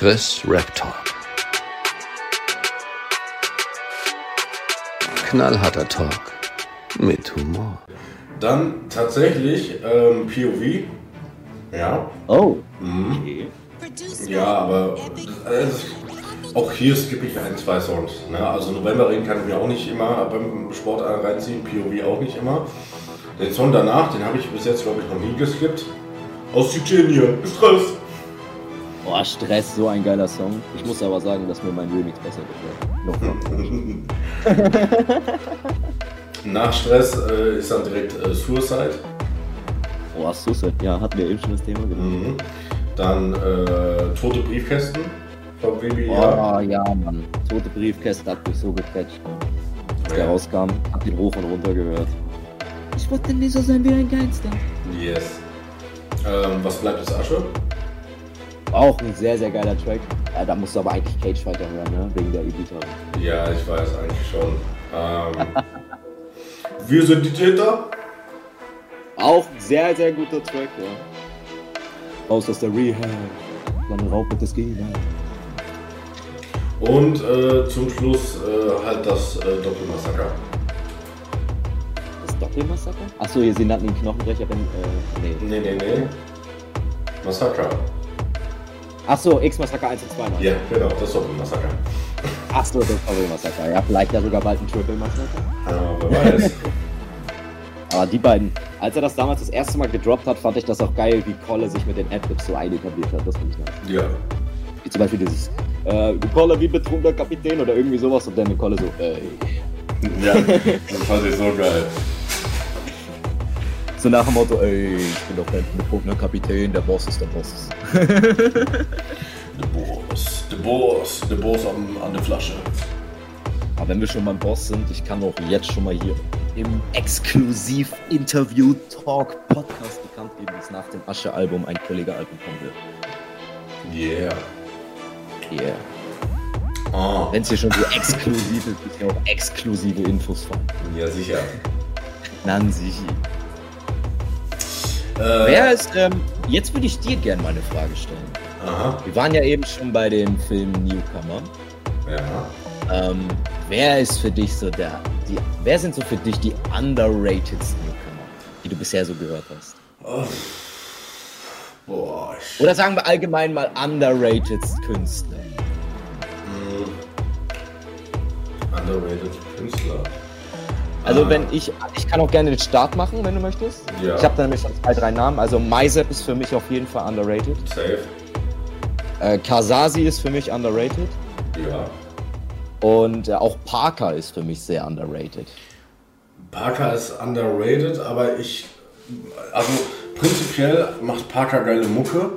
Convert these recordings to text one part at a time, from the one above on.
Chris Rap Talk. Knallharter Talk mit Humor. Dann tatsächlich ähm, POV. Ja. Oh. Mhm. Ja, aber äh, auch hier skippe ich ein, zwei Songs. Ne? Also Novemberring kann ich mir auch nicht immer beim Sport reinziehen, POV auch nicht immer. Den Song danach, den habe ich bis jetzt, glaube ich, noch nie geskippt. Aus Tschetschenien, Stress. Boah, Stress, so ein geiler Song. Ich muss aber sagen, dass mir mein Remix besser gefällt. Noch. Nach Stress äh, ist dann direkt äh, Suicide. Boah, Suicide, ja, hatten wir eben schon das Thema genommen. Mhm. Dann äh, Tote Briefkästen von WBA. Boah, ja, Mann. Tote Briefkästen hat mich so gecatcht. Als der rauskam, hab ihn hoch und runter gehört. Ich wollte nicht so sein wie ein Gangster. Yes. Ähm, was bleibt ist Asche? Auch ein sehr, sehr geiler Track. Ja, da musst du aber eigentlich Cage weiter hören, ne? Wegen der E-Gitarre. Ja, ich weiß eigentlich schon. Ähm, wir sind die Täter. Auch ein sehr, sehr guter Track, ja. Raus aus der Rehab. Dann Raub mit das Gegenteil. Und äh, zum Schluss äh, halt das äh, Doppelmassaker. Das Doppelmassaker? Achso, hier sie nannten ihn Knochenbrecher, wenn. Äh, nee. Nee, nee, nee. Massaker. Achso, X-Massaker 1 und 2 noch. Ja, genau, das Doppelmassaker. Achso, das Doppelmassaker. Ja, vielleicht ja sogar bald ein Triple-Massaker. Ja, wer weiß. Aber die beiden, als er das damals das erste Mal gedroppt hat, fand ich das auch geil, wie Kolle sich mit den Adlibs so einetabliert hat. Das finde ich nice. ja. Wie zum Beispiel dieses, äh, Kolle wie betrunkener Kapitän oder irgendwie sowas und dann mit Kolle so, ey. Ja, das fand ich so geil. So nach dem Motto, ey, ich bin doch kein betrunkener Kapitän, der Boss ist der Boss. The Boss, the Boss, the Boss an, an der Flasche. Aber wenn wir schon beim Boss sind, ich kann auch jetzt schon mal hier im Exklusiv-Interview-Talk-Podcast bekannt geben, dass nach dem Asche-Album ein Kollege-Album kommen wird. Yeah. Yeah. Ah, Wenn es hier schon so exklusiv ist, ist ja auch exklusive Infos von ja, sicher. Nancy. Äh, Wer ist, ähm, jetzt würde ich dir gerne mal eine Frage stellen. Aha, Wir waren ja eben schon bei dem Film Newcomer. ja. Ähm, wer ist für dich so der, die, wer sind so für dich die underratedsten Newcomer, die du bisher so gehört hast? Oh. Boah, Oder sagen wir allgemein mal underrated Künstler. mh, underrated Künstler. Also Ah. wenn ich, ich kann auch gerne den Start machen, wenn du möchtest. Ja. Ich habe da nämlich schon zwei, drei Namen. Also Myzep ist für mich auf jeden Fall underrated. Safe. Äh, Kasasi ist für mich underrated. Ja. Und äh, auch Parker ist für mich sehr underrated. Parker ist underrated, aber ich. Also prinzipiell macht Parker geile Mucke.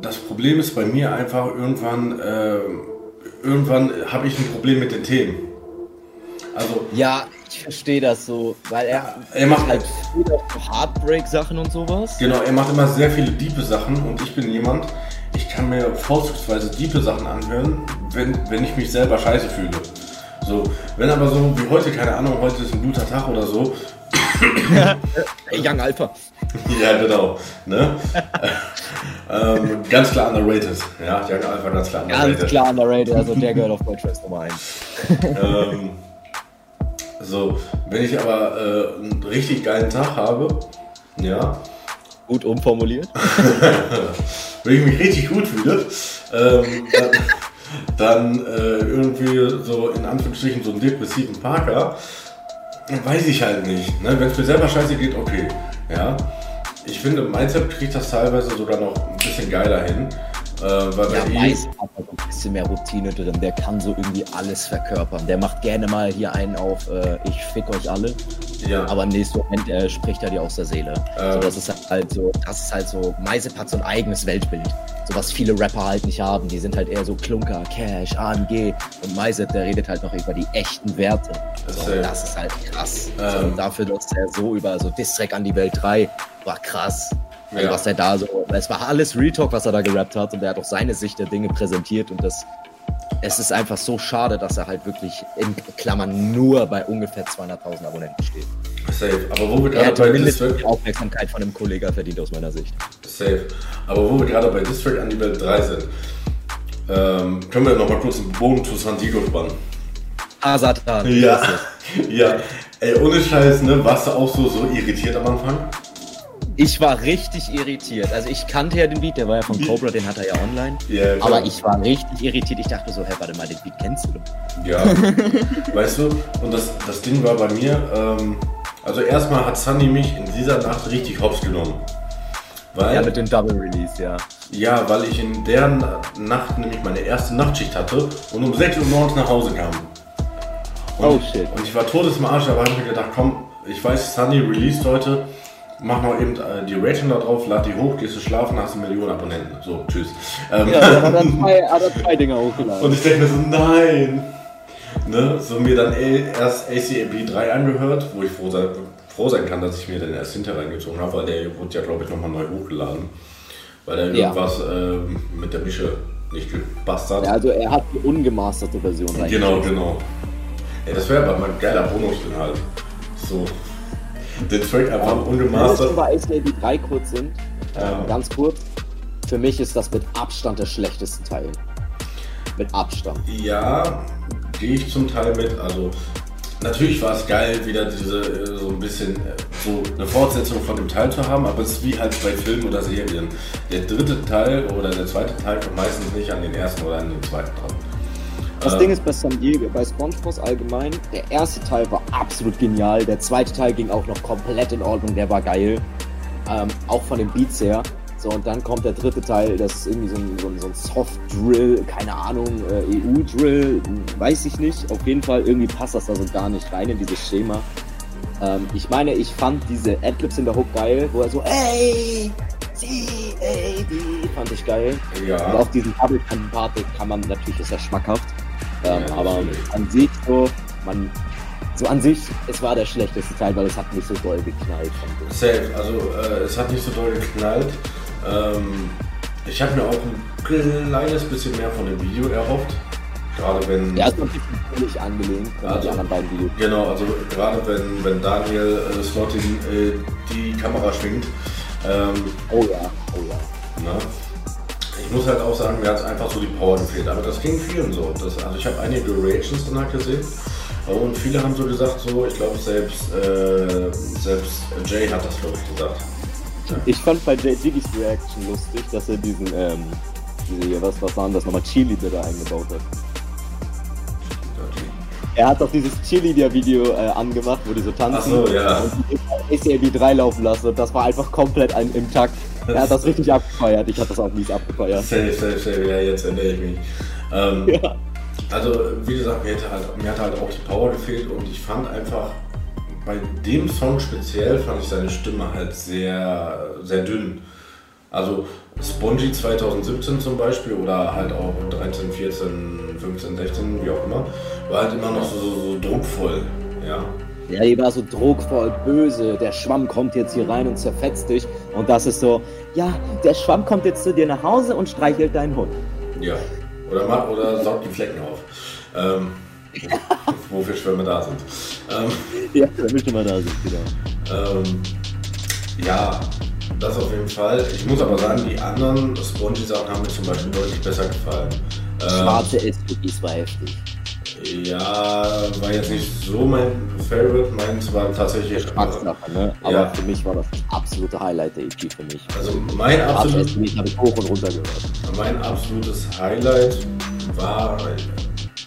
Das Problem ist bei mir einfach irgendwann. Äh, irgendwann habe ich ein Problem mit den Themen. Also Ja, ich verstehe das so, weil er, er macht halt viel so Heartbreak-Sachen und sowas. Genau, er macht immer sehr viele diepe Sachen und ich bin jemand, ich kann mir vorzugsweise diepe Sachen anhören, wenn, wenn ich mich selber scheiße fühle. So, wenn aber so wie heute, keine Ahnung, heute ist ein guter Tag oder so. Young Alpha. ja, genau. Ne? ähm, ganz klar underrated. Ja, Young Alpha ganz klar underrated. Ganz klar underrated, also der gehört auf Deutschland Nummer 1. Ähm, so, wenn ich aber äh, einen richtig geilen Tag habe, ja, Gut umformuliert. wenn ich mich richtig gut fühle, ähm, dann, dann äh, irgendwie so in Anführungsstrichen so einen depressiven Parker, weiß ich halt nicht. Ne? Wenn es mir selber scheiße geht, okay. Ja. Ich finde, Mindset kriegt das teilweise sogar noch ein bisschen geiler hin. Äh, weil Ja, bei weiß hat da so ein bisschen mehr Routine drin. Der kann so irgendwie alles verkörpern. Der macht gerne mal hier einen auf, äh, ich fick euch alle. ja, Aber im nächsten Moment äh, spricht er dir aus der Seele. Ähm. So, das ist halt so, das ist halt so, Meisep hat so ein eigenes Weltbild. So was viele Rapper halt nicht haben. Die sind halt eher so Klunker, Cash, AMG. Und Meisep, der redet halt noch über die echten Werte. So, Safe. das ist halt krass. So, Ähm. und dafür, dass er so über so Distrack an die Welt 3 war krass. Also Ja. was er da so, es war alles Real Talk, was er da gerappt hat und er hat auch seine Sicht der Dinge präsentiert und das, es ist einfach so schade, dass er halt wirklich in Klammern nur bei ungefähr 200.000 Abonnenten steht. safe. Aber wo wir Er gerade bei Distrack, die Aufmerksamkeit von einem Kollegen verdient aus meiner Sicht. safe. Aber wo wir gerade bei Distrack an die Welt 3 sind. Ähm, können wir noch mal kurz den Bogen zu San Diego spannen? Ah, Satan. Ja, ja. Ey, ohne Scheiß, ne? Warst du auch so, so irritiert am Anfang? Ich war richtig irritiert. Also ich kannte ja den Beat, der war ja von Cobra, den hat er ja online. Klar. Aber ich war richtig irritiert. Ich dachte so, hä, warte mal, den Beat kennst du doch. Ja, weißt du, und das, das Ding war bei mir, ähm, also erstmal hat Sunny mich in dieser Nacht richtig hops genommen. Weil, Ja, mit dem Double Release, ja. ja, weil ich in der Na- Nacht nämlich meine erste Nachtschicht hatte und um 6 Uhr morgens nach Hause kam. Und, Oh, shit. Und ich war todes im Arsch, aber habe ich mir gedacht, komm, ich weiß, Sunny released heute, mach noch eben äh, die Rating da drauf, lad die hoch, gehst du schlafen, hast eine Million Abonnenten. So, tschüss. Ähm, Ja, er hat dann zwei, hat dann zwei Dinger hochgeladen. Und ich denke mir so, nein. Ne? So mir dann erst ACAB 3 angehört, wo ich froh sein, froh sein kann, dass ich mir den erst hinterher reingezogen habe, weil der wurde ja, glaube ich, nochmal neu hochgeladen. Weil Ja. irgendwas ähm, mit der Mische nicht gepasst hat. Ja, also er hat die ungemasterte Version rein. genau, genau. Ey, das wäre aber mal ein geiler Bonusinhalt. So. Den Track einfach Wenn wir ungemastert. schon bei ACAB 3 kurz sind, ähm, ganz kurz. Für mich ist das mit Abstand der schlechteste Teil. Mit Abstand. Ja, gehe ich zum Teil mit. Also natürlich war es geil, wieder diese äh, so ein bisschen äh, so eine Fortsetzung von dem Teil zu haben, aber es ist wie halt bei Filmen oder Serien. Der dritte Teil oder der zweite Teil kommt meistens nicht an den ersten oder an den zweiten dran. Das Äh, Ding ist bei San Diego, bei SpongeBob allgemein, der erste Teil war absolut genial, der zweite Teil ging auch noch komplett in Ordnung, der war geil. Ähm, auch von den Beats her. So, und dann kommt der dritte Teil, das ist irgendwie so ein, so ein, so ein Soft-Drill, keine Ahnung, äh, EU-Drill, weiß ich nicht. Auf jeden Fall, irgendwie passt das da so gar nicht rein in dieses Schema. Ähm, ich meine, ich fand diese Adlibs in der Hook geil, wo er so, ey, sie, ey, die, fand ich geil. Und Ja, auch diesen double part kann man natürlich, ist ja schmackhaft. Ähm, Ja, aber natürlich. an sich so, man, so an sich, es war der schlechteste Teil, weil es hat nicht so doll geknallt. safe. Also äh, es hat nicht so doll geknallt. Ähm, ich habe mir auch ein kleines bisschen mehr von dem Video erhofft. Gerade wenn. Ja, ist noch ein bisschen völlig angelehnt an Also- die anderen beiden Videos. Genau, also gerade wenn, wenn Daniel äh, Slottin äh, die Kamera schwingt. Ähm, Oh ja, oh ja. ne? Ich muss halt auch sagen, mir hat einfach so die Power gefehlt. Aber das ging vielen so. Das, also ich habe einige Reactions danach gesehen. Und viele haben so gesagt, so, ich glaube selbst, äh, selbst Jay hat das, glaube ich, gesagt. Ich fand bei Jay Jiggys Reaction lustig, dass er diesen, ähm, diese hier, was, was waren das nochmal, Cheerleader da eingebaut hat. Er hat doch dieses Cheerleader-Video äh, angemacht, wo die so tanzen Ach so, ja. und die ACAB 3 laufen lassen und das war einfach komplett ein, im Takt. Er hat das richtig abgefeiert, ich hab das auch mies abgefeiert. Safe, safe, safe, ja, jetzt erinnere ich mich. Ähm, Ja. Also, wie gesagt, mir, hätte halt, mir hat halt auch die Power gefehlt und ich fand einfach, bei dem Song speziell fand ich seine Stimme halt sehr, sehr dünn. Also Spongy 2017 zum Beispiel oder halt auch 13, 14, 15, 16, wie auch immer, war halt immer noch so, so, so druckvoll. Ja. Ja, die war so druckvoll, böse. Der Schwamm kommt jetzt hier rein und zerfetzt dich. Und das ist so, ja, der Schwamm kommt jetzt zu dir nach Hause und streichelt deinen Hund. Ja. Oder, mach, oder saugt die Flecken auf. Ähm, wofür Schwämme da sind. Ähm, Ja, da müsste mal da sind, genau. Ähm, ja, das auf jeden Fall. Ich muss aber sagen, die anderen Spongy-Sachen haben mir zum Beispiel deutlich besser gefallen. Ähm, Schwarze SUVs war heftig. Ja, war jetzt nicht so mein Favorite. Meins war tatsächlich. Geschmackssache, ne? Aber Ja. für mich war das das absolute Highlight der EP für mich. Also mein, Schwarze absolut, SUVs habe ich hoch und runter gehört. mein absolutes Highlight war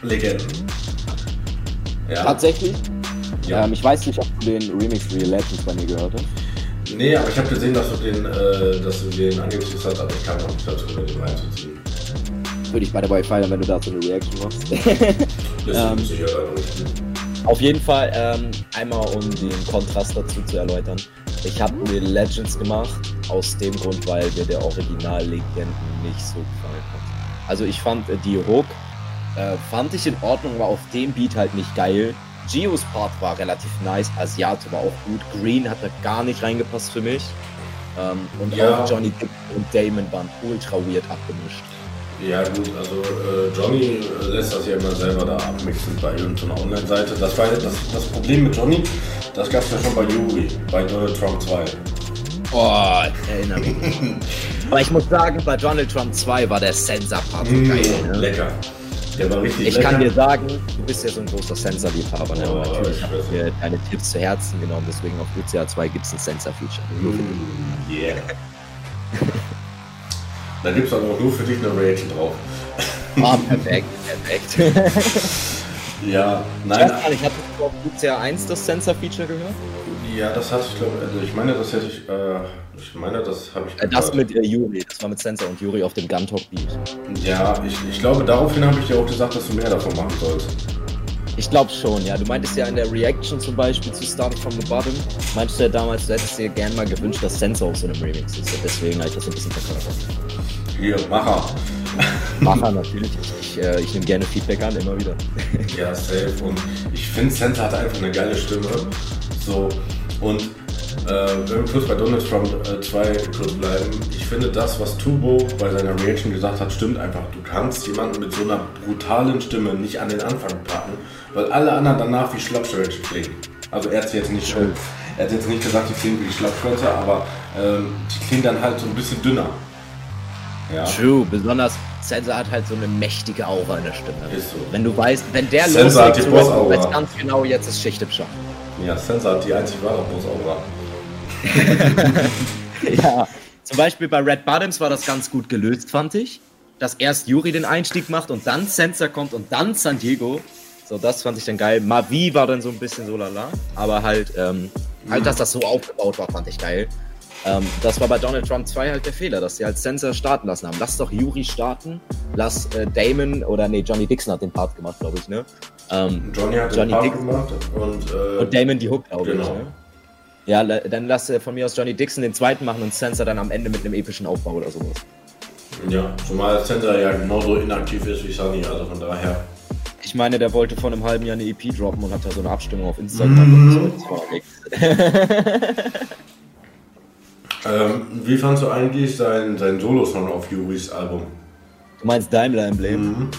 Legenden. Ja, Tatsächlich? ja. Ähm, ich weiß nicht, ob du den Remix Real Legends bei mir gehört hast. Nee, aber ich habe gesehen, dass du den, äh, dass du den angezogen hast, aber ich kam noch nicht dazu, den reinzuziehen. Würde ich bei der Wi-Fi, wenn du dazu eine Reaction machst. Ähm. Auf jeden Fall, ähm, einmal um den Kontrast dazu zu erläutern. Ich habe Real Legends gemacht, aus dem Grund, weil mir der Original-Legenden nicht so gefallen hat. Also ich fand äh, die Hook, äh, fand ich in Ordnung, war auf dem Beat halt nicht geil. Gios Part war relativ nice, Asiate war auch gut, Green hat da gar nicht reingepasst für mich. Ähm, und Ja. auch Johnny Depp und Damon waren ultra weird abgemischt. Ja gut, also äh, Johnny äh, lässt das ja immer selber da abmixen bei irgendeiner Online-Seite. Das war das, das Problem mit Johnny, das gab es ja schon bei Yuri, bei Donald Trump 2. Oh, erinnere mich. Aber ich muss sagen, bei Donald Trump 2 war der Sensor-Part so geil. Ne? Lecker. Der war richtig Ich lecker. kann dir sagen, du bist ja so ein großer Sensor-Liebhaber. Ne? Oh, natürlich ich habe ich dir deine Tipps zu Herzen genommen. Deswegen auf UCA 2 gibt es ein Sensor-Feature. Nur für dich. Mm, Yeah. Da gibt es aber auch nur für dich eine Reaction drauf. Ah, perfekt, perfekt. Ja, Ich nein, nicht, hattest du auf UCA 1 das Sensor-Feature gehört? ja, das hatte ich glaube, also ich meine, das hätte ich, äh, ich meine, das habe ich Äh, Das gehört. mit äh, Yuri, das war mit Sensor und Yuri auf dem Gun Talk Beat. Ja, ich, ich glaube, daraufhin habe ich dir auch gesagt, dass du mehr davon machen sollst. Ich glaube schon, ja. Du meintest ja in der Reaction zum Beispiel zu Starting from the Bottom, meintest du ja damals, du hättest dir gern mal gewünscht, dass Sensor auf so einem Remix ist. Und deswegen habe ich das ein bisschen verkörpert. Hier, Macher. Macher natürlich. Ich, äh, ich nehme gerne Feedback an, immer wieder. Ja, safe. Und ich finde, Santa hat einfach eine geile Stimme. So. Und äh, wenn wir kurz bei Donald Trump 2 kurz bleiben, ich finde das, was Tubo bei seiner Reaction gesagt hat, stimmt einfach. Du kannst jemanden mit so einer brutalen Stimme nicht an den Anfang packen, weil alle anderen danach wie Schlappschwänze klingen. Also er hat jetzt nicht schon, er hat jetzt nicht gesagt, die klingen wie Schlappschwänze, aber ähm, die klingen dann halt so ein bisschen dünner. Ja. True, besonders Sensor hat halt so eine mächtige Aura in der Stimme. Ist so. Wenn du weißt, wenn der Sensor hat die Boss-Aura. weißt ganz genau, jetzt ist Schicht im Schacht. Ja, Sensor hat die einzig wahre Boss-Aura. Ja, zum Beispiel bei Red Bottoms war das ganz gut gelöst, fand ich. Dass erst Yuri den Einstieg macht und dann Sensor kommt und dann San Diego. So, das fand ich dann geil. Mavi war dann so ein bisschen so lala. Aber halt, ähm, halt, dass das so aufgebaut war, fand ich geil. Ähm, das war bei Donald Trump 2 halt der Fehler, dass sie halt Sensor starten lassen haben. Lass doch Yuri starten. Lass äh, Damon oder nee, Johnny Dixon hat den Part gemacht, glaube ich, ne? Ähm, Johnny hat Johnny den Part Dixon. gemacht und, äh, und Damon die Hook, glaube Genau. ich, ne? Ja, dann lass äh, von mir aus Johnny Dixon den zweiten machen und Sensor dann am Ende mit einem epischen Aufbau oder sowas. Ja, zumal Sensor ja genauso inaktiv ist wie Sunny, also von daher. Ich meine, der wollte vor einem halben Jahr eine EP droppen und hat da so eine Abstimmung auf Instagram. und so. Ähm, wie fandst du eigentlich sein, sein Solo-Song auf Yuris Album? Du meinst Daimler Emblem? Mhm.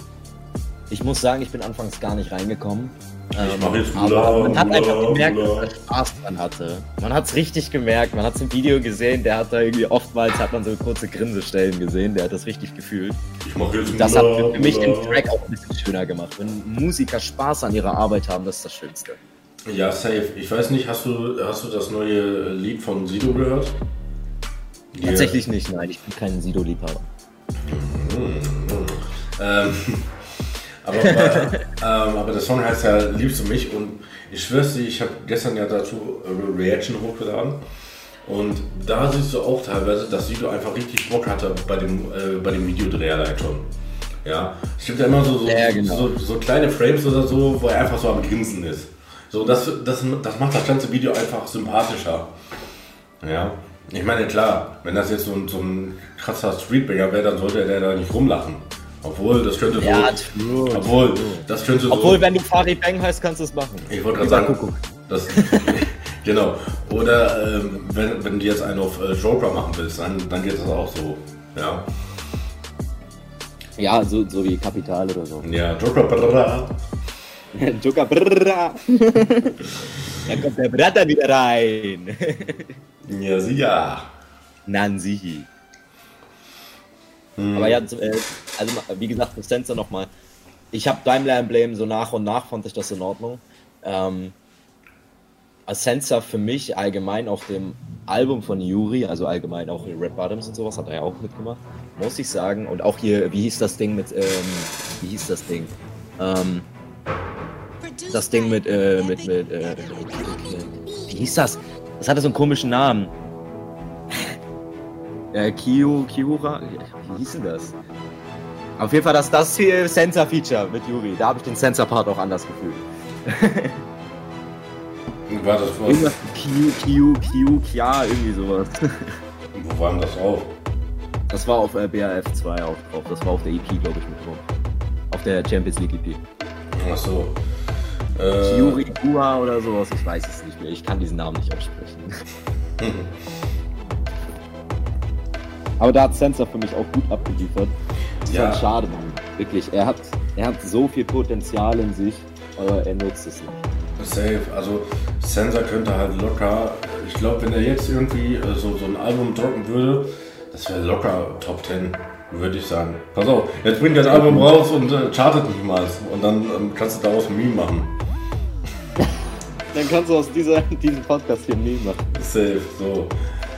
Ich muss sagen, ich bin anfangs gar nicht reingekommen. Ich Ähm, mach jetzt bla, man hat bla, einfach gemerkt, bla. dass er Spaß dran hatte. Man hat es richtig gemerkt. Man hat es im Video gesehen. Der hat da irgendwie oftmals hat man so kurze Grinsestellen gesehen. Der hat das richtig gefühlt. Ich mach jetzt Das hat für mich den Track auch ein bisschen schöner gemacht. Wenn Musiker Spaß an ihrer Arbeit haben, das ist das Schönste. Ja, safe. Ich weiß nicht, hast du, hast du das neue Lied von Sido gehört? Hier. Tatsächlich nicht, nein. Ich bin kein Sido-Liebhaber. Ähm, aber, ähm, aber der Song heißt ja Liebst du mich und ich schwör's dir, ich habe gestern ja dazu äh, Reaction hochgeladen und da siehst du auch teilweise, dass Sido einfach richtig Bock hatte bei dem, äh, bei dem Videodreh allein schon. Ja, es gibt ja immer so, so, Ja, genau. so, so kleine Frames oder so, wo er einfach so am Grinsen ist. So, das, das, das macht das ganze Video einfach sympathischer. Ja, ich meine, klar, wenn das jetzt so ein, so ein krasser Streetbanger wäre, dann sollte der da nicht rumlachen. Obwohl, das könnte so. Ja, true, Obwohl, das könnte so. Obwohl, wenn du Farid Bang heißt, kannst du es machen. ich wollte gerade sagen. Kuckuck. Das, genau. Oder ähm, wenn, wenn du jetzt einen auf äh, Joker machen willst, dann, dann geht das auch so. Ja. Ja, so, so wie Kapital oder so. Ja, Joker. brrrra. Joker, brrrra. Da kommt der Bratter wieder rein. Ja, sie ja. Nansi. Hm. Aber ja, äh, also wie gesagt, für Sensor nochmal. Ich habe Daimler Emblem so nach und nach fand ich das in Ordnung. Ähm, als Sensor für mich allgemein auf dem Album von Yuri, also allgemein auch Red Bottoms und sowas, hat er ja auch mitgemacht, muss ich sagen. Und auch hier, wie hieß das Ding mit, ähm, wie hieß das Ding? Ähm, das Ding mit, äh, mit, mit, äh, wie hieß das? Das hatte so einen komischen Namen. Äh, Kyo, Kyura, wie hieß denn das? Auf jeden Fall das, das hier Sensor-Feature mit Yuri. Da habe ich den Sensor-Part auch anders gefühlt. War das Irgendwas was? mit Q, Q, Q, Kya, irgendwie sowas. Wo war denn das auf? Das war auf äh, BRF 2 auch drauf. Das war auf der EP, glaube ich, mit drauf. Auf der Champions League EP. Ach so. Äh, Kyuri, Kua oder sowas, ich weiß es nicht mehr. Ich kann diesen Namen nicht aussprechen. Aber da hat Sensor für mich auch gut abgeliefert. Das ist Ja. halt schade, Mann. Wirklich. Er hat, er hat so viel Potenzial in sich, aber er nutzt es nicht. Safe, also Sensor könnte halt locker, ich glaube, wenn er jetzt irgendwie äh, so, so ein Album droppen würde, Das wäre locker Top 10, würde ich sagen. Pass auf, jetzt bringt er ein Album raus und äh, chartet niemals. Und dann ähm, kannst du daraus ein Meme machen. Dann kannst du aus dieser, diesem Podcast hier Meme machen. Safe, so.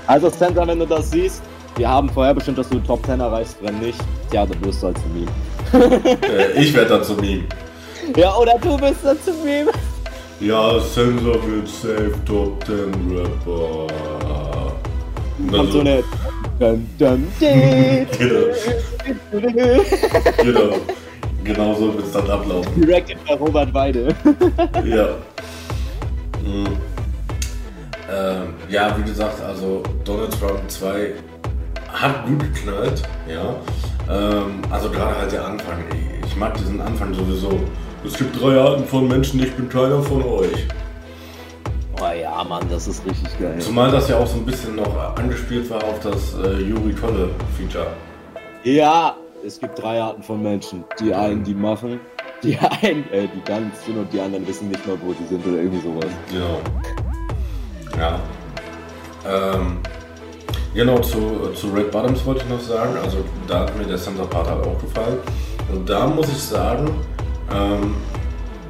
Also Center, wenn du das siehst, wir haben vorher bestimmt, dass du Top 10 erreichst, wenn nicht, ja, dann wirst du als ein Meme. Äh, ich werde dann zum Meme. Ja, oder du bist dann zum Meme. Ja, Sensor wird safe Top 10 Rapper. Dann Kommt so. Dun, dun, dun, genau, genau. Genau so wird es dann ablaufen. Directed bei Robert Weide. Ja. Mhm. Ähm, ja, wie gesagt, also Donald Trump 2 hat gut geknallt, ja. Ähm, also gerade halt der Anfang. Ich, mag diesen Anfang sowieso. Es gibt drei Arten von Menschen, ich bin keiner von euch. Oh ja, Mann, das ist richtig geil. Zumal das ja auch so ein bisschen noch angespielt war auf das äh, Yuri Kolle Feature. Ja, es gibt drei Arten von Menschen. Die einen, die machen, die einen, äh, die ganz sind und die anderen wissen nicht mal, wo die sind oder irgendwie sowas. Genau. Ja. Ähm, genau, zu, zu Red Bottoms wollte ich noch sagen. Also da hat mir der Santa Part halt auch gefallen. Und da muss ich sagen, ähm,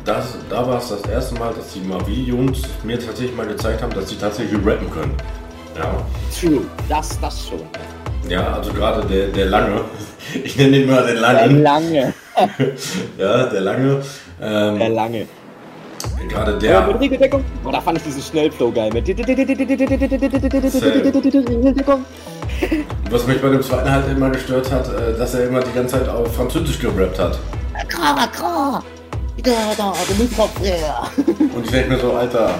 das, da war es das erste Mal, dass die Mavi-Jungs mir tatsächlich mal gezeigt haben, dass sie tatsächlich rappen können. Ja. True, das, das schon. Ja, also gerade der, der Lange, ich nenne ihn mal den Der Langen, lange, ja, der Lange, ähm, der lange. gerade Ja, der, mit Regeldeckung. Oh, da fand ich diesen Schnellflow geil. Mit was mich bei dem zweiten halt immer gestört hat, äh, dass er immer die ganze Zeit auf Französisch gerappt hat. Und ich denke mir so, Alter.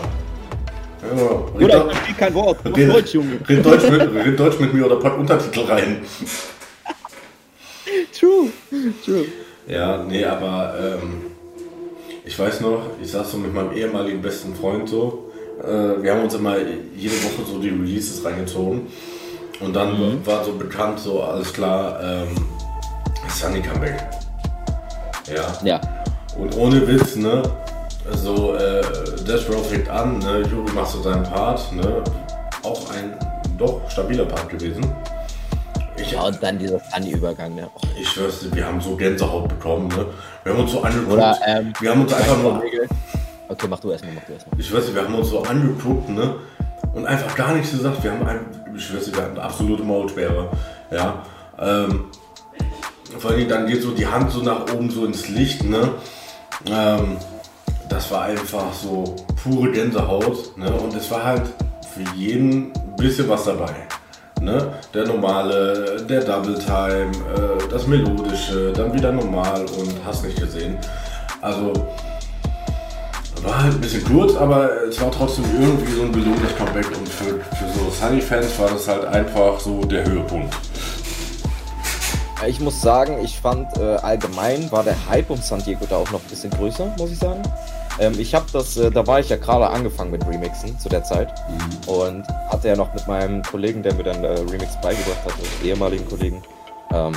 Ja, red, Oder ich verstehe kein Wort. Red, Deutsch, Junge. red, Deutsch mit, red Deutsch mit mir oder pack Untertitel rein. True. True. Ja, nee, aber ähm, ich weiß noch, ich saß so mit meinem ehemaligen besten Freund so. Äh, wir haben uns immer jede Woche so die Releases reingezogen. Und dann war so bekannt, so alles klar, ähm, Sunny Comeback. Ja. Ja. Und ohne Witz, ne? So, äh, Death Row fängt an, ne? Juri macht so seinen Part, ne? Auch ein doch stabiler Part gewesen. Ich, Ja, und dann dieser Sunny-Übergang, ne? Oh, ich schwör's dir, wir haben so Gänsehaut bekommen, ne? Wir haben uns so angeguckt. Oder, ähm, wir haben uns einfach nur. Okay, mach du erstmal, mach du erstmal. Ich schwör's dir, wir haben uns so angeguckt, ne? Und einfach gar nichts gesagt. Wir haben ein, ich schwör's dir, wir hatten absolute Maulsperre. Ja. Ähm, vor allem dann geht so die Hand so nach oben so ins Licht, ne? Ähm, das war einfach so pure Gänsehaut, ne? Und es war halt für jeden ein bisschen was dabei. Ne? Der normale, der Double Time, äh, das melodische, dann wieder normal und hast nicht gesehen. Also war halt ein bisschen kurz, aber es war trotzdem irgendwie so ein gelungenes Comeback und für, für so Sunny-Fans war das halt einfach so der Höhepunkt. Ich muss sagen, ich fand äh, allgemein war der Hype um San Diego da auch noch ein bisschen größer, muss ich sagen. Ähm, ich habe das, äh, da war ich ja gerade angefangen mit Remixen zu der Zeit und hatte ja noch mit meinem Kollegen, der mir dann äh, Remix beigebracht hat, mit ehemaligen Kollegen, ähm,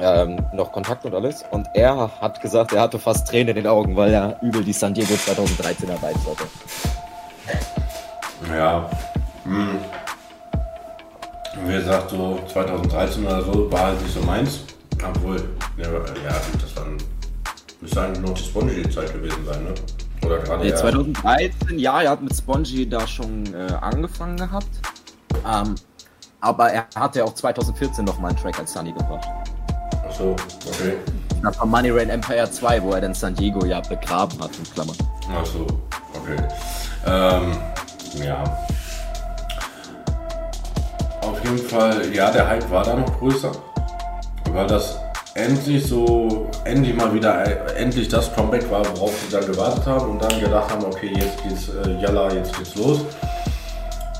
ähm, noch Kontakt und alles. Und er hat gesagt, er hatte fast Tränen in den Augen, weil er übel die San Diego 2013 erreicht hatte. Ja. Hm. Wie gesagt, so 2013 oder so war halt nicht so meins. Obwohl, ja, ja gut, das war müsste eigentlich noch die Spongy-Zeit gewesen sein, ne? Oder gerade Nee, ja. 2013, ja, er hat mit Spongy da schon äh, angefangen gehabt. Ähm, aber er hatte ja auch 2014 noch mal einen Track als Sunny gebracht. Achso, okay. Das war Money Rain Empire 2, wo er dann San Diego ja begraben hat, in Klammern. Achso, okay. Ähm, ja. Auf jeden Fall, ja, der Hype war da noch größer, weil das endlich so, endlich mal wieder, äh, endlich das Comeback war, worauf sie dann gewartet haben und dann gedacht haben, okay, jetzt geht's, äh, yalla, jetzt geht's los.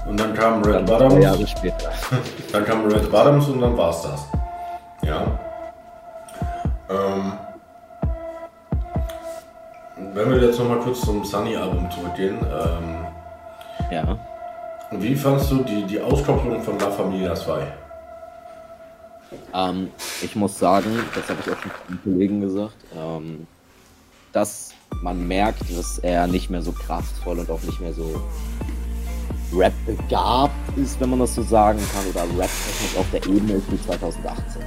Und dann kam Red Dann Bottoms. Jahre später. Dann kam Red Bottoms und dann war's das. Ja. Ähm, wenn wir jetzt nochmal kurz zum Sunny-Album zurückgehen, ähm, Ja. wie fandst du die, die Auskopplung von La Familia 2? Ähm, ich muss sagen, das habe ich auch schon den Kollegen gesagt, ähm, dass man merkt, dass er nicht mehr so kraftvoll und auch nicht mehr so Rap begabt ist, wenn man das so sagen kann, oder Rap-technisch auf der Ebene ist wie 2018.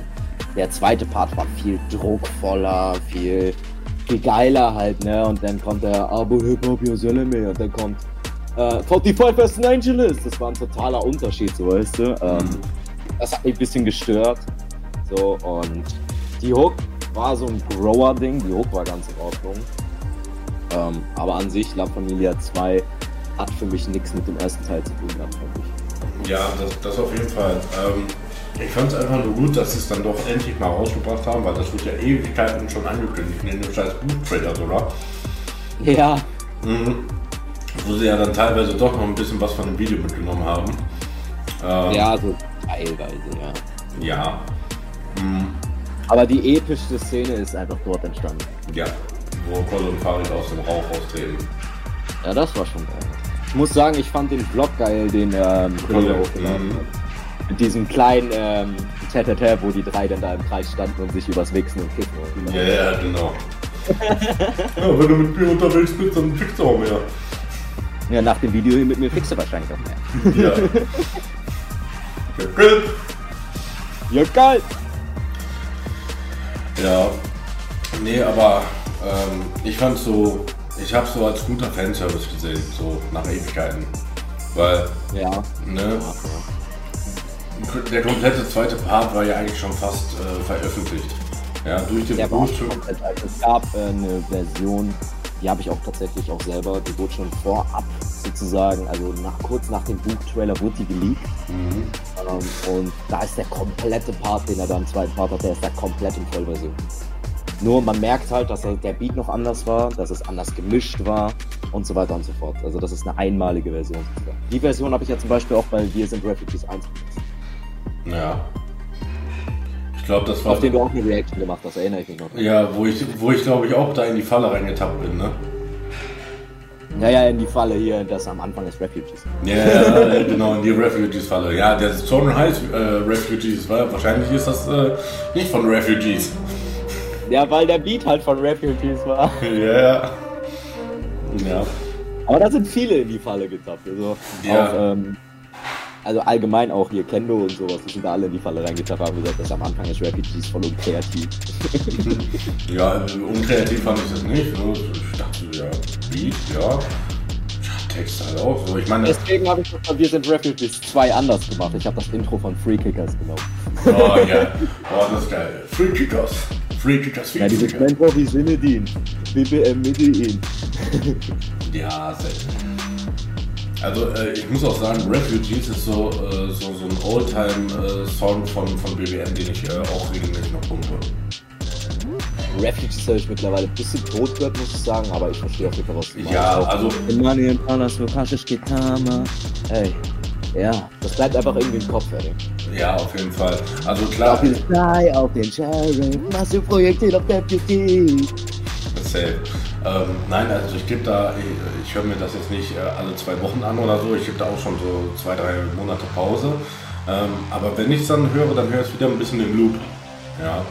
Der zweite Part war viel druckvoller, viel, viel geiler halt, ne? Und dann kommt der Abo Hip Hop Yoseleme und dann kommt äh, 45 West Angeles. Das war ein totaler Unterschied, so weißt du. Ähm, das hat mich ein bisschen gestört. So, und die Hook war so ein Grower-Ding. Die Hook war ganz in Ordnung. Ähm, aber an sich, La Familia 2 hat für mich nichts mit dem ersten Teil zu tun gehabt. Ja, das, das auf jeden Fall. Ähm, ich fand es einfach nur gut, dass sie es dann doch endlich mal rausgebracht haben, weil das wird ja Ewigkeiten schon angekündigt in dem scheiß Buch-Trailer sogar. Ja, Mhm. Wo sie ja dann teilweise doch noch ein bisschen was von dem Video mitgenommen haben. Ähm, ja, so teilweise, ja. Ja. Mhm. Aber die epischste Szene ist einfach dort entstanden. Ja. Wo Cole und Farid aus dem Rauch austreten. Ja, das war schon geil. Ich muss sagen, ich fand den Vlog geil, den ähm, Mhm. hochgeladen hat. Mit diesem kleinen ähm, Tete, wo die drei dann da im Kreis standen und sich übers Wichsen und Kicken. und- Ja, ja, genau. ja, wenn du mit mir unterwegs bist, dann kriegst du auch mehr. Ja, nach dem Video hier mit mir kriegst du wahrscheinlich auch mehr. Ja. ja gut. Ja, geil! Ja. Nee, aber ähm, ich fand so, ich habe so als guter Fanservice gesehen, so nach Ewigkeiten. Weil, Ja. ne, der komplette zweite Part war ja eigentlich schon fast äh, veröffentlicht. Ja, durch den Der Buch. Es gab äh, eine Version, die habe ich auch tatsächlich auch selber, die wurde schon vorab sozusagen, also nach, kurz nach dem Buchtrailer wurde die geleakt. Mhm. Ähm, und da ist der komplette Part, den er da im zweiten Part hat, der ist da komplett in Vollversion. Nur man merkt halt, dass er, der Beat noch anders war, dass es anders gemischt war und so weiter und so fort. Also das ist eine einmalige Version. Die Version habe ich ja zum Beispiel auch bei Wir sind Refugees 1 benutzt, Ja. Ich glaube, das war. auf den du auch eine Reaction gemacht hast, erinnere ich mich noch. Ja, wo ich, wo ich glaube ich auch da in die Falle reingetappt bin, ne? Ja, ja, in die Falle hier, das am Anfang ist Refugees. Ja, ja, genau, in die Refugees-Falle. Ja, der Storm Heights äh, Refugees, weil wahrscheinlich ist das äh, nicht von Refugees. Ja, weil der Beat halt von Refugees war. Ja, ja. Ja. Aber da sind viele in die Falle getappt. Also, Ja. auch, ähm, also allgemein auch hier Kendo und sowas, die sind da alle in die Falle reingetappt, haben gesagt, dass am Anfang ist Refugees voll unkreativ. Ja, unkreativ fand ich das nicht. So, Ich dachte, ja, Beat, ja. Text halt auch so. Ich meine, Deswegen habe ich das bei Wir sind Refugees 2 anders gemacht. Ich habe das Intro von Free Kickers genommen. oh ja, oh, das ist geil. Free Kickers. Free Kickers, Free Ja, diese wie Sinedin. BBM Medellin. Ja, sehr. Also äh, ich muss auch sagen, Refugees ist so, äh, so, so ein Oldtime-Song von, von BBM, den ich äh, auch regelmäßig noch pumpe. Refugees habe ich mittlerweile ein bisschen tot gehört, muss ich sagen, aber ich verstehe auf jeden Fall, was du meinst. Ja, Auch also Money in Palas, Lukashish Kitama. Ey, ja, das bleibt einfach irgendwie im Kopf, ey. ja, auf jeden Fall. Also klar, Auf den Fly, auf den Sheriff, Massive Projektil auf Deputy. safe. Ähm, nein, also ich gebe da, ich, ich höre mir das jetzt nicht äh, alle zwei Wochen an oder so. Ich gebe da auch schon so zwei, drei Monate Pause. Ähm, aber wenn ich es dann höre, dann höre ich es wieder ein bisschen im Loop. Ja,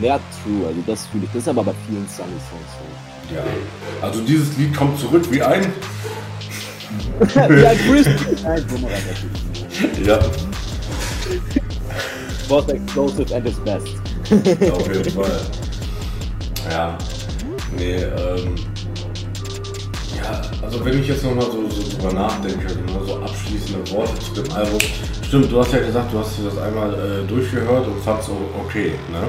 Ja, true, also das fühle ich. Das ist aber bei vielen Sunny-Songs so. ja. Also dieses Lied kommt zurück wie ein. Wie ein Frisbee. Nein, Bumerang natürlich. Ja, Both explosive and its best. auf jeden Fall. Ja, nee, ähm, ja, also wenn ich jetzt nochmal so, so drüber nachdenke, ne, so abschließende Worte zu dem Album. Stimmt, du hast ja gesagt, du hast das einmal äh, durchgehört und fandst so okay, ne?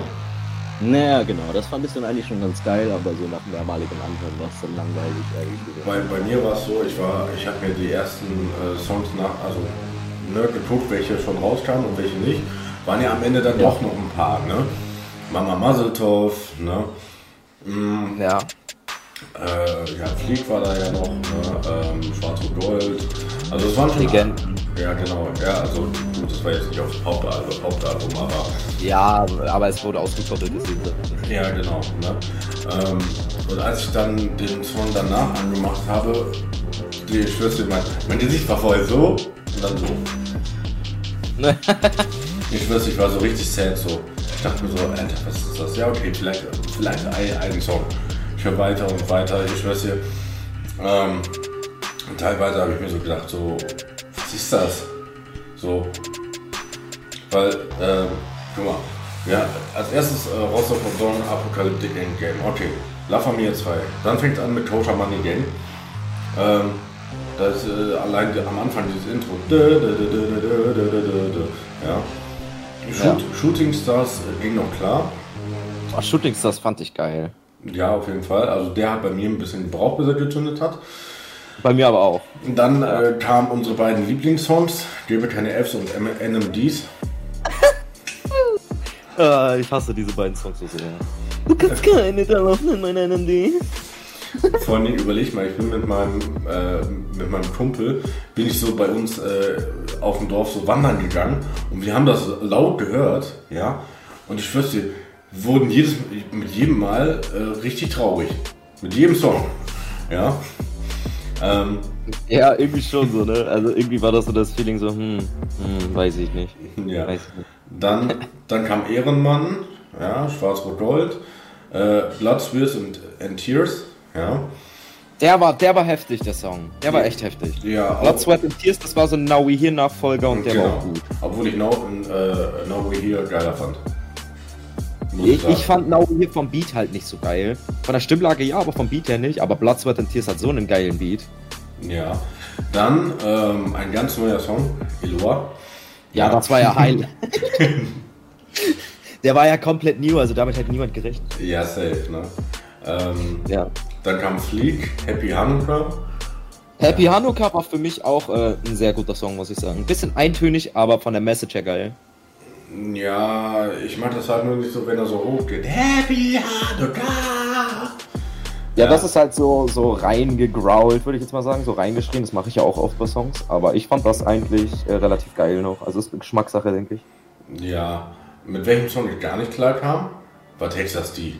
Naja, genau, das fand ich dann eigentlich schon ganz geil, aber so nach mehrmaligem Anhören war es dann langweilig eigentlich. Bei, bei mir war es so, ich war, ich habe mir die ersten äh, Songs nach, also ne, geguckt, welche schon rauskamen und welche nicht. Waren ja am Ende dann Ja. doch noch ein paar, ne? Mama Mazeltov, ne? Mm, Ja. Äh, ja, Flieg war da ja noch, ne? ähm, Schwarz und Gold. Also es waren schon. Legenden. Ja, genau. Ja, also gut, das war jetzt nicht aufs Hauptalbum, Hauptalbum aber Ja, aber es wurde ausgekoppelt, ja, genau. Ne? Ähm, und als ich dann den Song danach angemacht habe, die Schwester, mein, mein Gesicht war vorher so und dann so. Ich weiß, ich war so richtig sad so. Ich dachte mir so, Alter, was ist das? Ja, okay, vielleicht, vielleicht einen Song. Ich höre weiter und weiter, ich weiß hier. Ähm, teilweise habe ich mir so gedacht, so, was ist das? So, weil, ähm, guck mal, ja, als erstes äh, Rostock und Dawn, Apocalyptic Endgame, okay, La Familia 2. Dann fängt es an mit Total Money Game. Ähm, das äh, allein am Anfang dieses Intro. Ja. Shoot, ja. Shooting Stars äh, ging noch klar. Oh, Shooting Stars fand ich geil. Ja, auf jeden Fall. Also der hat bei mir ein bisschen gebraucht, bis er gezündet hat. Bei mir aber auch. Und dann äh, kamen unsere beiden Lieblingssongs, Gebe keine Fs und M NMDs. Äh, ich hasse diese beiden Songs so sehr. Du kannst keine darauf nennen, mein NMD. Vor allem überleg mal, ich bin mit meinem, äh, mit meinem Kumpel, bin ich so bei uns äh, auf dem Dorf so wandern gegangen und wir haben das laut gehört, ja. Und ich wir wurden jedes, mit jedem Mal äh, richtig traurig. Mit jedem Song, ja. Ähm, Ja, irgendwie schon so, ne? Also irgendwie war das so das Feeling so, hm, hm, weiß ich nicht. ja. Weiß ich nicht. Dann, dann kam Ehrenmann, ja, Schwarz-Rot-Gold, äh, Blood, Swears und and Tears, ja. Der war, der war heftig, der Song. Der war echt heftig. Ja, Blood, Sweat and Tears, das war so ein Now We Here Nachfolger und der war auch gut. Obwohl ich Now, äh, Now We Here geiler fand. Ich, ich fand Now Here vom Beat halt nicht so geil. Von der Stimmlage ja, aber vom Beat her nicht. Aber Blood, Sweat and Tears hat so einen geilen Beat. Ja. Dann ähm, ein ganz neuer Song, Eloa. Ja, das war ja heil. der war ja komplett new, also damit hätte niemand gerechnet. Ja, safe, ne? Ähm, Ja. dann kam Fleek, Happy Hanukkah. Happy Hanukkah war für mich auch äh, ein sehr guter Song, muss ich sagen. Ein bisschen eintönig, aber von der Message her geil. Ja, ich mag das halt nur nicht so, wenn er so hoch geht. Happy Hanukkah! Ja, Ja. das ist halt so, so reingegrowlt, würde ich jetzt mal sagen, so reingeschrien. Das mache ich ja auch oft bei Songs. Aber ich fand das eigentlich äh, relativ geil noch. Also ist eine Geschmackssache, denke ich. Ja, mit welchem Song ich gar nicht klar kam, war Texas D.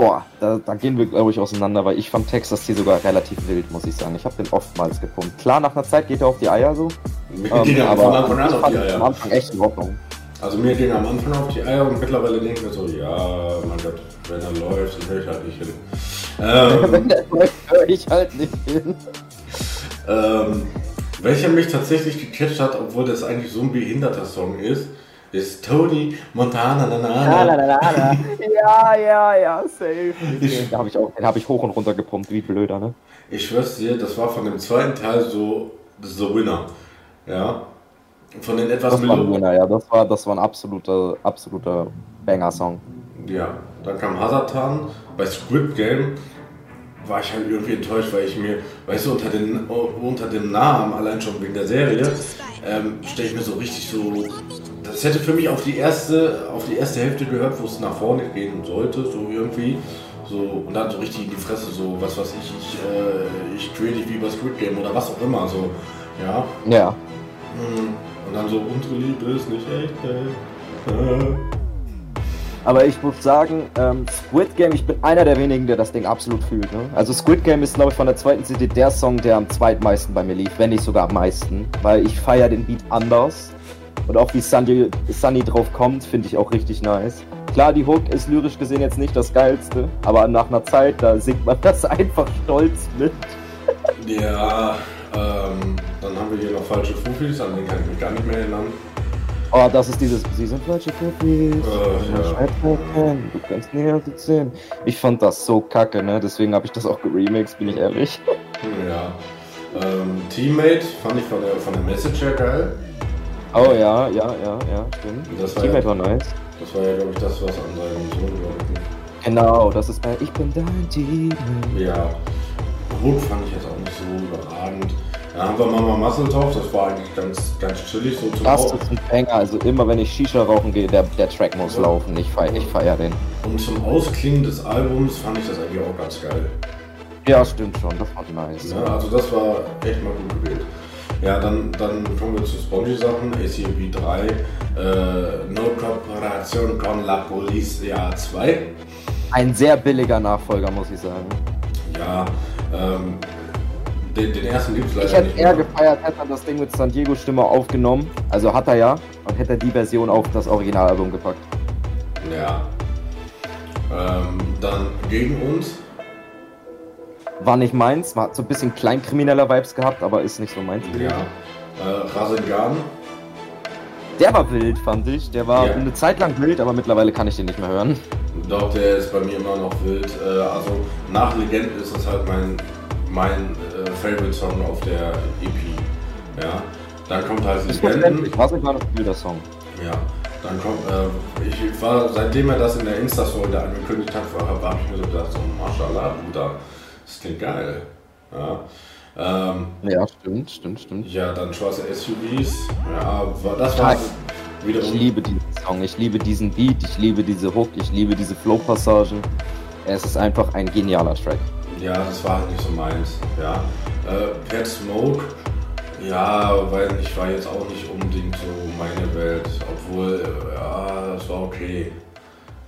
Boah, da, da gehen wir, glaube ich, auseinander, weil ich fand Texas hier sogar relativ wild, muss ich sagen. Ich habe den oftmals gepumpt. Klar, nach einer Zeit geht er auf die Eier so. Mir Ähm, ging er von Anfang an auf die ihn am Eier. Anfang echt in Ordnung. Also mir ging er am Anfang auf die Eier und mittlerweile denke ich mir so, ja, mein Gott, wenn er läuft, dann höre ich halt nicht hin. Ähm, Wenn der läuft, höre ich halt nicht hin. ähm, welcher mich tatsächlich gecatcht hat, obwohl das eigentlich so ein behinderter Song ist, ist Tony Montana. Na, na, na. Ja, ja, ja, safe. Ich- Den habe ich auch, den habe ich hoch und runter gepumpt, wie blöder, ne? Ich schwör's dir, das war von dem zweiten Teil so The Winner. Ja. Von den etwas Das war Winner, ja. Das war, das war ein absoluter, absoluter Banger-Song. Ja, dann kam Hazatan. Bei Squid Game war ich halt irgendwie enttäuscht, weil ich mir, weißt du, unter, den, unter dem Namen, allein schon wegen der Serie, ähm, stelle ich mir so richtig so. Das hätte für mich auf die erste, auf die erste Hälfte gehört, wo es nach vorne gehen sollte, so irgendwie. So, und dann so richtig in die Fresse, so, was weiß ich, ich, äh, ich quäl dich wie bei Squid Game oder was auch immer, so, ja. Ja. Hm. Und dann so, unsere Liebe ist nicht echt, äh. Aber ich muss sagen, ähm, Squid Game, ich bin einer der wenigen, der das Ding absolut fühlt. Ne? Also Squid Game ist, glaube ich, von der zweiten CD der Song, der am zweitmeisten bei mir lief, wenn nicht sogar am meisten. Weil ich feiere den Beat anders. Und auch wie Sunny, Sunny drauf kommt, finde ich auch richtig nice. Klar, die Hook ist lyrisch gesehen jetzt nicht das geilste, aber nach einer Zeit, da singt man das einfach stolz mit. Ja, ähm, dann haben wir hier noch falsche Fufis, an den kann ich mich gar nicht mehr erinnern. Oh, das ist dieses, sie sind falsche Cookies. Äh, ja. Du kannst näher sitzen. Ich fand das so kacke, ne? Deswegen habe ich das auch geremixed, bin ich ehrlich. Ja. Ähm, Teammate fand ich von der, von der Message her geil. Oh ja, ja, ja, ja, stimmt. Das war Teammate ja- war nice. Das war ja, glaube ich, das, was an seinem Sohn, glaube Genau, das ist äh, Ich bin dein ich. Ja. Hook fand ich jetzt auch nicht so überragend. Dann haben wir Mama Musseltopf, das war eigentlich ganz, ganz chillig so zum Das ist ein Banger, also immer wenn ich Shisha rauchen gehe, der, der Track muss laufen. Ich feier, ich feier den. Und zum Ausklingen des Albums fand ich das eigentlich auch ganz geil. Ja, stimmt schon, das war nice. Ja, also das war echt mal gut gewählt. Ja, dann, dann kommen wir zu Spongy-Sachen. ACB 3, äh, No Cooperation con la Policia 2. Ein sehr billiger Nachfolger, muss ich sagen. Ja, ähm, den, den ersten gibt es leider Ich hätte nicht eher mehr. gefeiert, hätte er das Ding mit San Diego Stimme aufgenommen. Also hat er ja. Und hätte er die Version auf das Originalalbum gepackt. Ja. Ähm, dann gegen uns. War nicht meins, war so ein bisschen kleinkrimineller Vibes gehabt, aber ist nicht so meins. Ja. Äh, Rasengan. Der war wild, fand ich. Der war Ja. eine Zeit lang wild, aber mittlerweile kann ich den nicht mehr hören. Doch, der ist bei mir immer noch wild. Äh, also nach Legend ist es halt mein, mein äh, Favorite Song auf der EP. Ja. Dann kommt halt Legenden. verständlich. Was war das wilder Song? Ja. Dann kommt, äh, ich war, seitdem er das in der Insta-Story angekündigt hat, war, habe ich mir so gedacht, so, Mashallah, Bruder, das klingt geil. Ja. Ähm, Ja, stimmt, stimmt, stimmt. ja, dann schwarze SUVs. Ja, war, das war Ich wiederum. liebe diesen Song, ich liebe diesen Beat, ich liebe diese Hook, ich liebe diese Flow-Passagen. Es ist einfach ein genialer Track. Ja, das war halt nicht so meins. Ja. Äh, Pet Smoke, ja, weil ich war jetzt auch nicht unbedingt so meine Welt, obwohl, äh, ja, das war okay.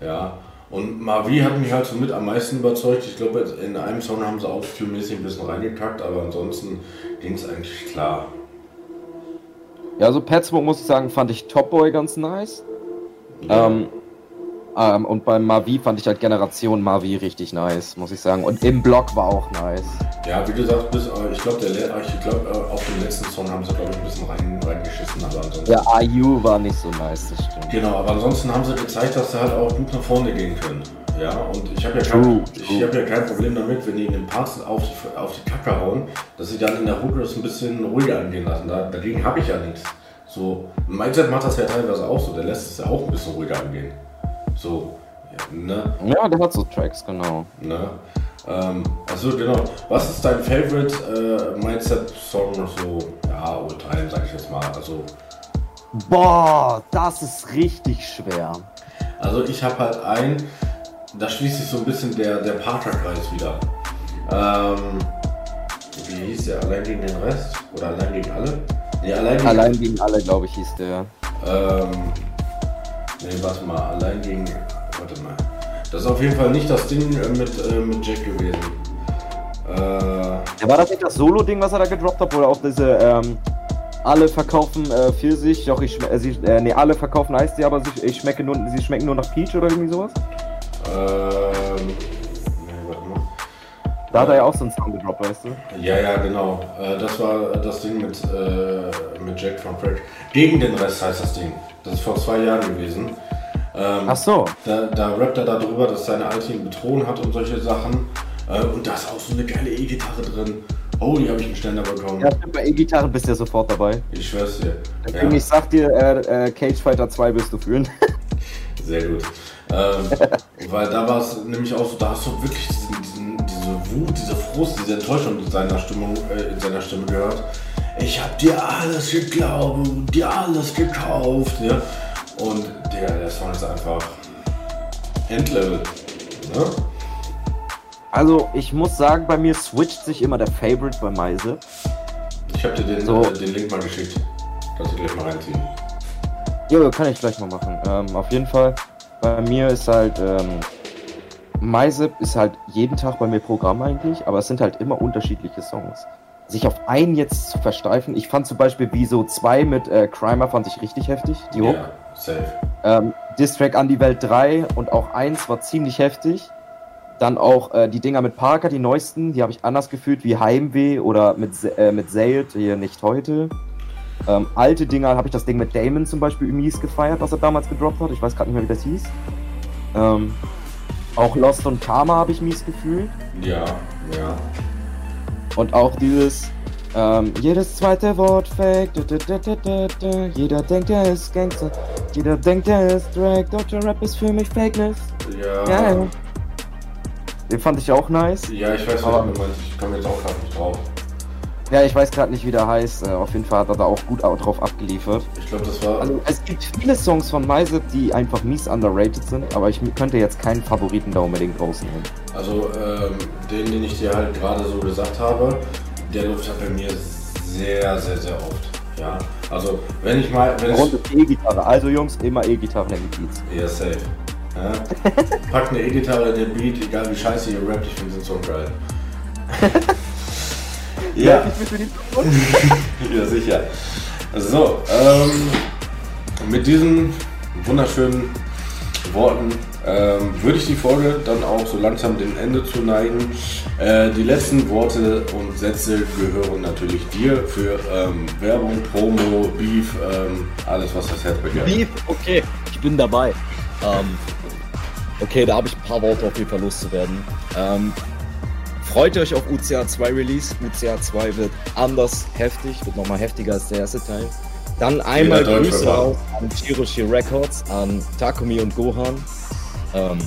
Ja. Und Mavi hat mich halt so mit am meisten überzeugt. Ich glaube, in einem Song haben sie autotune-mäßig ein bisschen reingekackt, aber ansonsten ging es eigentlich klar. Ja, also Pet Smoke muss ich sagen, fand ich Top Boy ganz nice. Ja. Ähm, ähm, und beim Mavi fand ich halt Generation Mavi richtig nice, muss ich sagen. Und im Block war auch nice. Ja, wie gesagt, bis, äh, ich glaube, glaub, äh, auf dem letzten Song haben sie, glaube ich, ein bisschen rein, reingeschissen, aber ansonsten. Der IU war nicht so nice, das stimmt. Genau, aber ansonsten haben sie gezeigt, dass sie halt auch gut nach vorne gehen können. Ja, und ich habe ja, kein, ich hab ja kein Problem damit, wenn die in den Parts auf die, auf die Kacke hauen, dass sie dann in der Hook das ein bisschen ruhiger angehen lassen. Da, dagegen habe ich ja nichts. So, Mindset macht das ja teilweise auch so, der lässt es ja auch ein bisschen ruhiger angehen. So, ja, ne? Ja, der hat so Tracks, genau. ne? Ähm, also genau, was ist dein Favorite äh, Mindset-Song noch so? Ja, All-Time, sag ich jetzt mal. Also, Boah, das ist richtig schwer. Also ich habe halt ein, da schließt sich so ein bisschen der, der Parkerkreis wieder. Ähm, wie hieß der? Allein gegen den Rest? Oder allein gegen alle? Nee, allein gegen Allein gegen alle, glaube ich, hieß der. Ähm, nee, warte mal, allein gegen. Warte mal. Das ist auf jeden Fall nicht das Ding äh, mit, äh, mit Jack gewesen. Äh, Ja, war das nicht das Solo-Ding, was er da gedroppt hat? Oder auch diese, ähm, alle verkaufen äh, Pfirsich, doch ich äh, sie, äh, nee, alle verkaufen Eistee, aber sie, ich schmecke nur, sie schmecken nur nach Peach oder irgendwie sowas? ähm. Da hat er ja auch so einen Song gedroppt, weißt du? Ja, ja, genau. Äh, das war das Ding mit, äh, mit Jack von Crack. Gegen den Rest heißt das Ding. Das ist vor zwei Jahren gewesen. Ähm, Ach so. Da, da rappt er darüber, dass seine Alte ihn betrogen hat und solche Sachen. Äh, und da ist auch so eine geile E-Gitarre drin. Oh, die habe ich einen Ständer bekommen. Ja, bei E-Gitarren bist du ja sofort dabei. Ich schwör's dir. Deswegen, Ja, ich sag dir, äh, äh, Cage Fighter 2 wirst du führen. sehr gut. Ähm, weil da war es nämlich auch so, da hast du wirklich diesen, diesen, diese Wut, diese Frust, diese Enttäuschung in seiner, Stimmung, äh, in seiner Stimme gehört. Ich hab dir alles geglaubt, dir alles gekauft. Ja? Und der, der Song ist einfach Endlevel. Ne? Also, ich muss sagen, bei mir switcht sich immer der Favorite bei Meise. Ich habe dir den, So. äh, den Link mal geschickt. Kannst du gleich mal reinziehen. Jo, kann ich gleich mal machen. Ähm, auf jeden Fall, bei mir ist halt, ähm, Meisep ist halt jeden Tag bei mir Programm eigentlich, aber es sind halt immer unterschiedliche Songs. Sich auf einen jetzt zu versteifen, ich fand zum Beispiel Wieso 2 mit äh, Crimer fand ich richtig heftig, die Hook. Ja, safe. Ähm, Distrack an die Welt 3 und auch 1 war ziemlich heftig. Dann auch äh, die Dinger mit Parker, die neuesten, die habe ich anders gefühlt, wie Heimweh oder mit, äh, mit Zayd, hier nicht heute. Ähm, alte Dinger habe ich das Ding mit Damon zum Beispiel mies gefeiert, was er damals gedroppt hat. Ich weiß gerade nicht mehr, wie das hieß. Ähm, auch Lost und Karma habe ich mies gefühlt. Ja, ja. Und auch dieses, ähm, jedes zweite Wort fake, du, du, du. jeder denkt, er ist Gangster, jeder denkt, er ist Drake, deutscher Rap ist für mich Fakeness. Ja, Ja. Den fand ich auch nice. Ja, ich weiß, was du meinst. Ich komme jetzt auch gerade nicht drauf. Ja, ich weiß gerade nicht, wie der heißt. Äh, auf jeden Fall hat er da auch gut au- drauf abgeliefert. Ich glaube, das war. Also es gibt viele Songs von Meise, die einfach mies underrated sind, aber ich könnte jetzt keinen Favoriten da unbedingt rausnehmen. Also, ähm, den, den ich dir halt gerade so gesagt habe, der läuft halt bei mir sehr, sehr, sehr oft. Ja, also, wenn ich mal. Wenn Rund ich, E-Gitarre. Also Jungs, immer E-Gitarre in den Beats. ja, safe. Ja? Pack eine E-Gitarre in den Beat, egal wie scheiße ihr rappt, ich finde den Song geil. ja. Ja, sicher. So, ähm, mit diesen wunderschönen Worten ähm, würde ich die Folge dann auch so langsam dem Ende zu neigen. Äh, die letzten Worte und Sätze gehören natürlich dir für ähm, Werbung, Promo, Beef, ähm, alles was das Herz begehrt. Beef, okay, ich bin dabei. Ähm, okay, da habe ich ein paar Worte auf jeden Fall loszuwerden. Freut euch auf UCA 2 Release. UCA 2 wird anders heftig, wird nochmal heftiger als der erste Teil. Dann einmal Jeder Grüße raus an Chiroshi Records, an Takumi und Gohan. Ähm,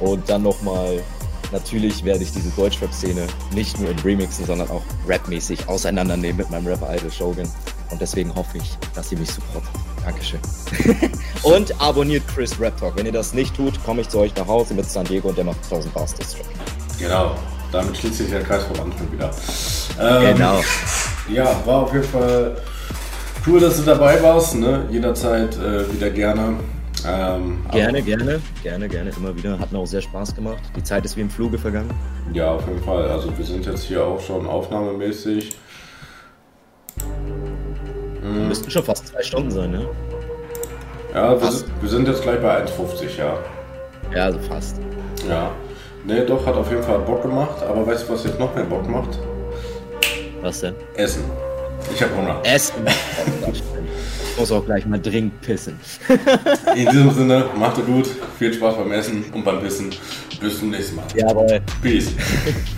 und dann nochmal, natürlich werde ich diese Deutschrap-Szene nicht nur in Remixen, sondern auch rapmäßig auseinandernehmen mit meinem Rap-Idol Shogun. Und deswegen hoffe ich, dass ihr mich supportet. Dankeschön. und abonniert Chris Rap Talk. Wenn ihr das nicht tut, komme ich zu euch nach Hause mit San Diego und der macht 1000 Bars District. Genau, damit schließt sich der Kreis vom Anfang wieder. Ähm, Genau. Ja, war auf jeden Fall cool, dass du dabei warst. Ne? Jederzeit äh, wieder gerne. Ähm, Gerne, gerne, gerne, gerne, immer wieder. Hat mir auch sehr Spaß gemacht. Die Zeit ist wie im Fluge vergangen. Ja, auf jeden Fall. Also wir sind jetzt hier auch schon aufnahmemäßig. Müssten schon fast zwei Stunden sein, ne? Ja, wir, sind- wir sind jetzt gleich bei 1,50, ja. Ja, also fast. Ja. Ne, doch, hat auf jeden Fall Bock gemacht. Aber weißt du, was jetzt noch mehr Bock macht? Was denn? Essen. Ich habe Hunger. Essen. Ich muss auch gleich mal dringend pissen. In diesem Sinne, macht es gut. Viel Spaß beim Essen und beim Pissen. Bis zum nächsten Mal. Jawohl. Peace.